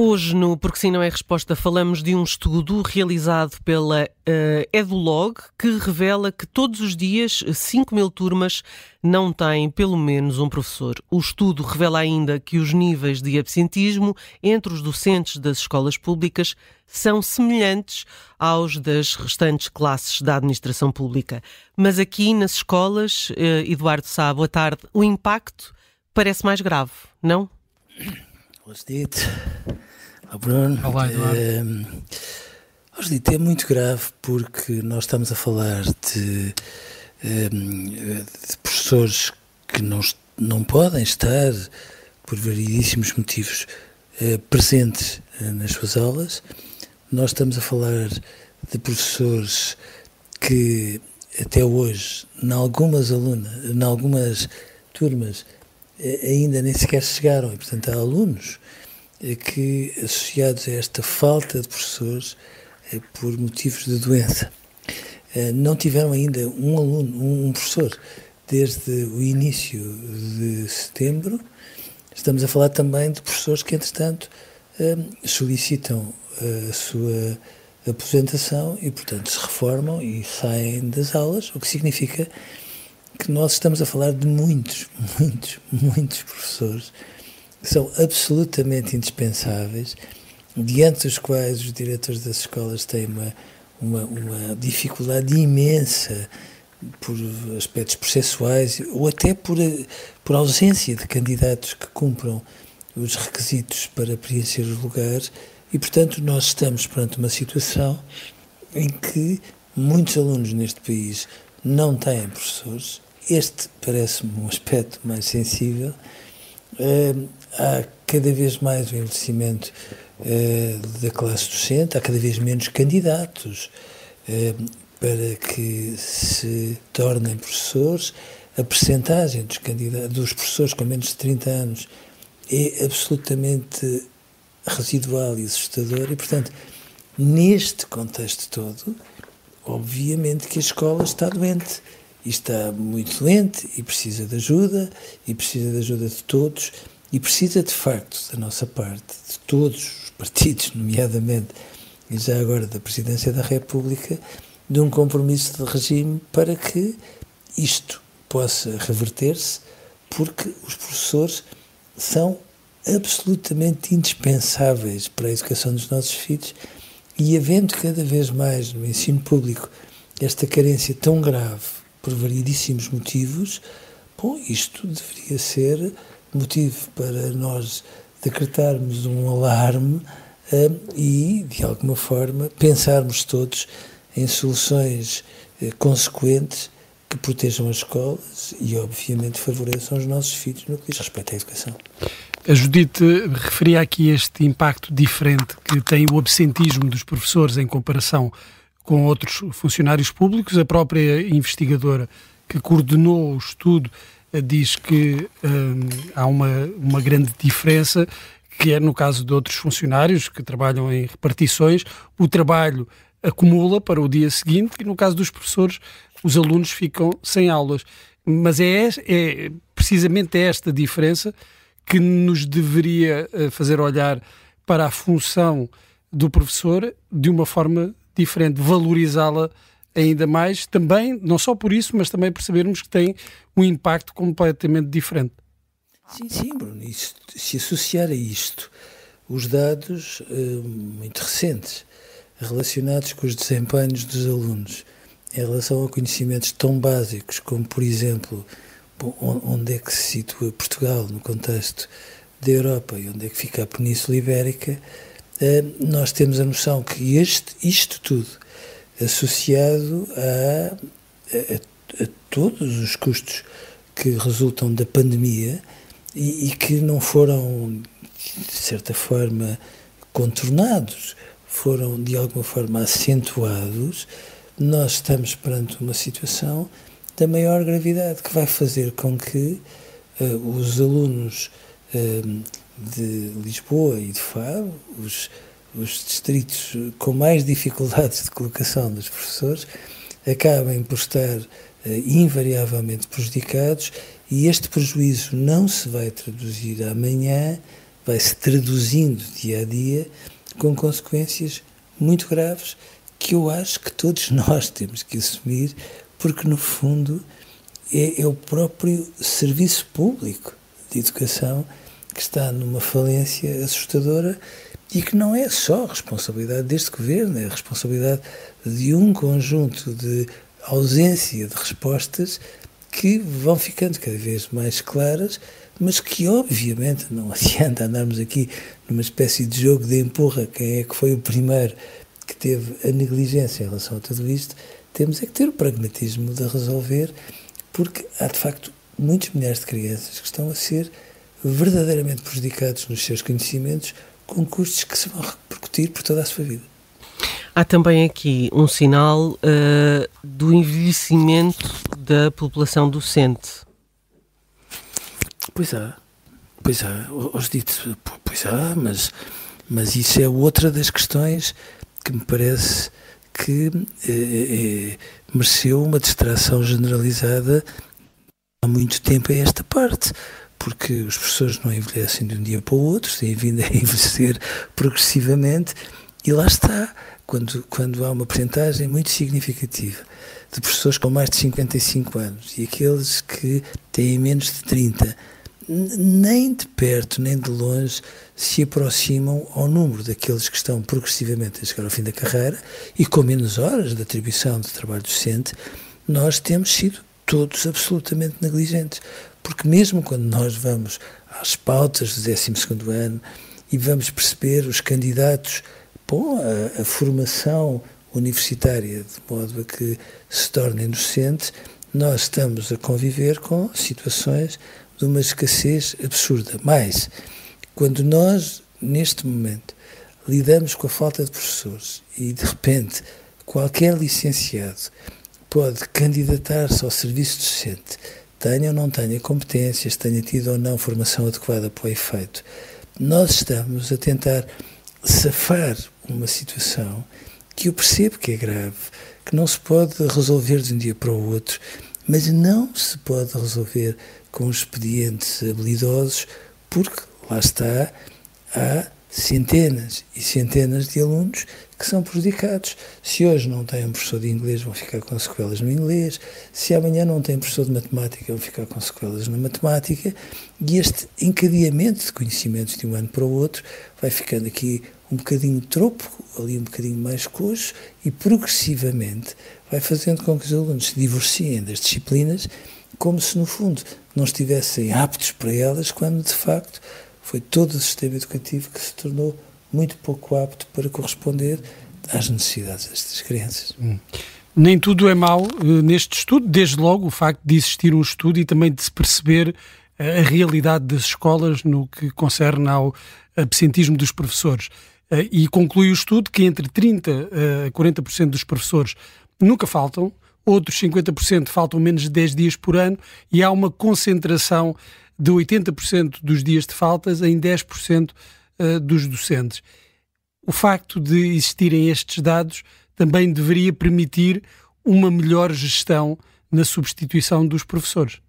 Hoje, no Porque Sim Não é Resposta, falamos de um estudo realizado pela uh, Edulog que revela que todos os dias 5 mil turmas não têm pelo menos um professor. O estudo revela ainda que os níveis de absentismo entre os docentes das escolas públicas são semelhantes aos das restantes classes da administração pública. Mas aqui nas escolas, uh, Eduardo Sá, boa tarde, o impacto parece mais grave, não? Boas dito. Olá, Bruno. Olá, Eduardo. É, é muito grave porque nós estamos a falar de, de professores que não, não podem estar, por variedíssimos motivos, eh, presentes eh, nas suas aulas. Nós estamos a falar de professores que até hoje, em algumas alunas, em algumas turmas, eh, ainda nem sequer chegaram, e portanto há alunos que, associados a esta falta de professores, é, por motivos de doença, é, não tiveram ainda um aluno, um professor, desde o início de setembro. Estamos a falar também de professores que, entretanto, solicitam a sua aposentação e, portanto, se reformam e saem das aulas, o que significa que nós estamos a falar de muitos, muitos, muitos professores são absolutamente indispensáveis, diante dos quais os diretores das escolas têm uma, uma, uma dificuldade imensa por aspectos processuais ou até por, por ausência de candidatos que cumpram os requisitos para preencher os lugares e, portanto, nós estamos perante uma situação em que muitos alunos neste país não têm professores. Este parece-me um aspecto mais sensível. Uh, há cada vez mais o envelhecimento uh, da classe docente, há cada vez menos candidatos uh, para que se tornem professores. A percentagem dos, dos professores com menos de 30 anos é absolutamente residual e assustador e, portanto, neste contexto todo, obviamente que a escola está doente e está muito doente e precisa de ajuda e precisa de ajuda de todos e precisa de facto da nossa parte, de todos os partidos, nomeadamente e já agora da Presidência da República, de um compromisso de regime para que isto possa reverter-se, porque os professores são absolutamente indispensáveis para a educação dos nossos filhos e havendo cada vez mais no ensino público esta carência tão grave por variedíssimos motivos, bom, isto deveria ser motivo para nós decretarmos um alarme uh, e, de alguma forma, pensarmos todos em soluções uh, consequentes que protejam as escolas e, obviamente, favoreçam os nossos filhos no que diz respeito à educação. A Judite referia aqui este impacto diferente que tem o absentismo dos professores em comparação com outros funcionários públicos. A própria investigadora que coordenou o estudo diz que hum, há uma, uma grande diferença, que é no caso de outros funcionários que trabalham em repartições, o trabalho acumula para o dia seguinte e no caso dos professores os alunos ficam sem aulas. Mas é, é precisamente esta diferença que nos deveria eh, fazer olhar para a função do professor de uma forma diferente, valorizá-la ainda mais, também, não só por isso, mas também por sabermos que tem um impacto completamente diferente. Sim, sim, Bruno. Se associar a isto os dados uh, muito recentes relacionados com os desempenhos dos alunos em relação a conhecimentos tão básicos como, por exemplo, onde é que se situa Portugal no contexto da Europa e onde é que fica a Península Ibérica, eh, nós temos a noção que este, isto tudo, associado a, a, a todos os custos que resultam da pandemia e, e, que não foram, de certa forma, contornados, foram de alguma forma acentuados, nós estamos perante uma situação da maior gravidade que vai fazer com que uh, os alunos uh, de Lisboa e de Faro, os, os distritos com mais dificuldades de colocação dos professores, acabem por estar uh, invariavelmente prejudicados e este prejuízo não se vai traduzir amanhã, vai se traduzindo dia a dia com consequências muito graves que eu acho que todos nós temos que assumir, porque no fundo é, é o próprio serviço público de educação que está numa falência assustadora e que não é só responsabilidade deste governo, é responsabilidade de um conjunto de ausência de respostas que vão ficando cada vez mais claras, mas que obviamente não adianta andarmos aqui numa espécie de jogo de empurra quem é que foi o primeiro que teve a negligência em relação a tudo isto, temos é que ter o pragmatismo de resolver, porque há de facto muitos milhares de crianças que estão a ser verdadeiramente prejudicados nos seus conhecimentos com custos que se vão repercutir por toda a sua vida. Há também aqui um sinal uh, do envelhecimento da população docente. Pois há, pois há, os ditos, pois há, mas, mas isso é outra das questões que me parece que eh, eh, mereceu uma distração generalizada há muito tempo a esta parte, porque os professores não envelhecem de um dia para o outro, têm vindo a envelhecer progressivamente, e lá está, quando, quando há uma porcentagem muito significativa de professores com mais de 55 anos e aqueles que têm menos de 30 nem de perto nem de longe se aproximam ao número daqueles que estão progressivamente a chegar ao fim da carreira e com menos horas de atribuição de trabalho docente, nós temos sido todos absolutamente negligentes. Porque mesmo quando nós vamos às pautas do 12 ano e vamos perceber os candidatos bom, a, a formação universitária de modo a que se tornem docentes, nós estamos a conviver com situações de uma escassez absurda. Mas, quando nós, neste momento, lidamos com a falta de professores e, de repente, qualquer licenciado pode candidatar-se ao serviço docente, tenha ou não tenha competências, tenha tido ou não formação adequada para o efeito, nós estamos a tentar safar uma situação que eu percebo que é grave, que não se pode resolver de um dia para o outro, mas não se pode resolver com expedientes habilidosos, porque lá está, há centenas e centenas de alunos que são prejudicados. Se hoje não têm um professor de inglês, vão ficar com sequelas no inglês. Se amanhã não têm professor de matemática, vão ficar com sequelas na matemática. E este encadeamento de conhecimentos de um ano para o outro vai ficando aqui um bocadinho tropo, ali um bocadinho mais coxo, e progressivamente vai fazendo com que os alunos se divorciem das disciplinas como se, no fundo, não estivessem aptos para elas, quando de facto foi todo o sistema educativo que se tornou muito pouco apto para corresponder às necessidades destas crianças. Hum. Nem tudo é mau uh, neste estudo, desde logo o facto de existir um estudo e também de se perceber uh, a realidade das escolas no que concerne ao absentismo dos professores. Uh, e conclui o estudo que entre 30% a 40% dos professores nunca faltam, outros 50% faltam menos de 10 dias por ano e há uma concentração de 80% dos dias de faltas em 10% eh, dos docentes. O facto de existirem estes dados também deveria permitir uma melhor gestão na substituição dos professores.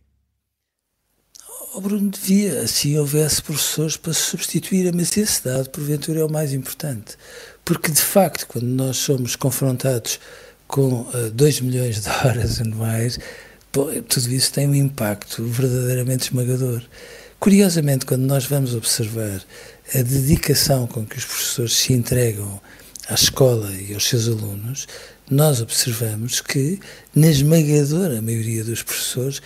Oh Bruno, devia, assim houvesse professores para se substituir, mas esse dado, porventura, é o mais importante. Porque, de facto, quando nós somos confrontados com uh, 2 milhões de horas anuais, tudo isso tem um impacto verdadeiramente esmagador. Curiosamente, quando nós vamos observar a dedicação com que os professores se entregam à escola e aos seus alunos, nós observamos que, na esmagadora maioria dos professores,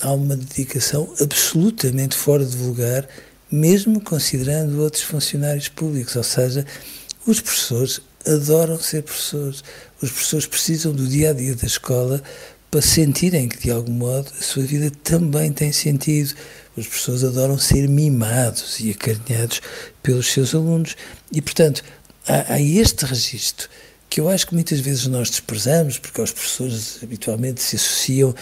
há uma dedicação absolutamente fora de lugar, mesmo considerando outros funcionários públicos, ou seja, os professores adoram ser professores. Os professores precisam do dia a dia da escola para sentirem que, de algum modo, a sua vida também tem sentido. Os professores adoram ser mimados e acarinhados pelos seus alunos. E, portanto, há, há este registro que eu acho que muitas vezes nós desprezamos, porque aos professores habitualmente se associam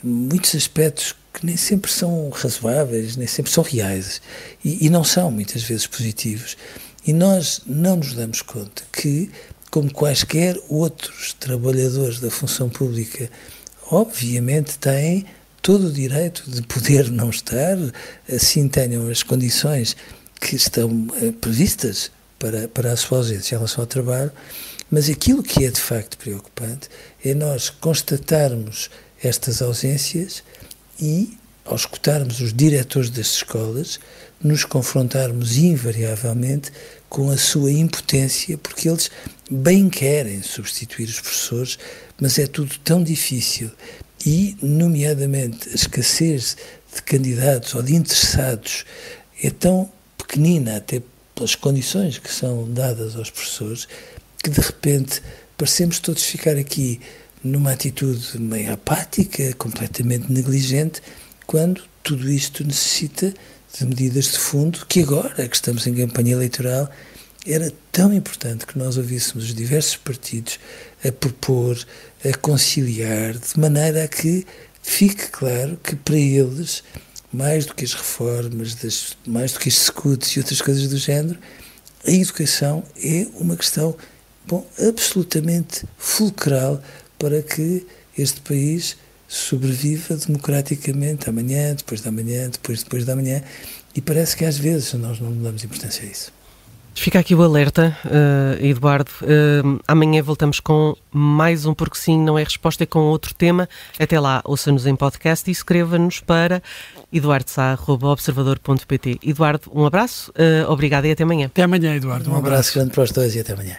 muitos aspectos que nem sempre são razoáveis, nem sempre são reais e, e não são muitas vezes positivos. E nós não nos damos conta que, como quaisquer outros trabalhadores da função pública, obviamente têm todo o direito de poder não estar, assim tenham as condições que estão eh, previstas para, para a sua ausência em relação ao trabalho, mas aquilo que é de facto preocupante é nós constatarmos estas ausências e, ao escutarmos os diretores das escolas, nos confrontarmos invariavelmente com a sua impotência, porque eles bem querem substituir os professores, mas é tudo tão difícil. E, nomeadamente, a escassez de candidatos ou de interessados é tão pequenina, até pelas condições que são dadas aos professores, que de repente parecemos todos ficar aqui numa atitude meio apática, completamente negligente, quando tudo isto necessita de medidas de fundo que agora que estamos em campanha eleitoral era tão importante que nós ouvíssemos os diversos partidos a propor, a conciliar, de maneira a que fique claro que para eles, mais do que as reformas, das, mais do que os escudos e outras coisas do género, a educação é uma questão bom, absolutamente fulcral para que este país sobreviva democraticamente amanhã, depois da manhã, depois depois da manhã, e parece que às vezes nós não damos importância a isso. Fica aqui o alerta, uh, Eduardo. Uh, amanhã voltamos com mais um Porque Sim, não é resposta, é com outro tema. Até lá, ouça-nos em podcast e escreva-nos para eduardosá.observador.pt. Eduardo, um abraço, uh, obrigado e até amanhã. Até amanhã, Eduardo. Um, um abraço. abraço grande para os dois e até amanhã.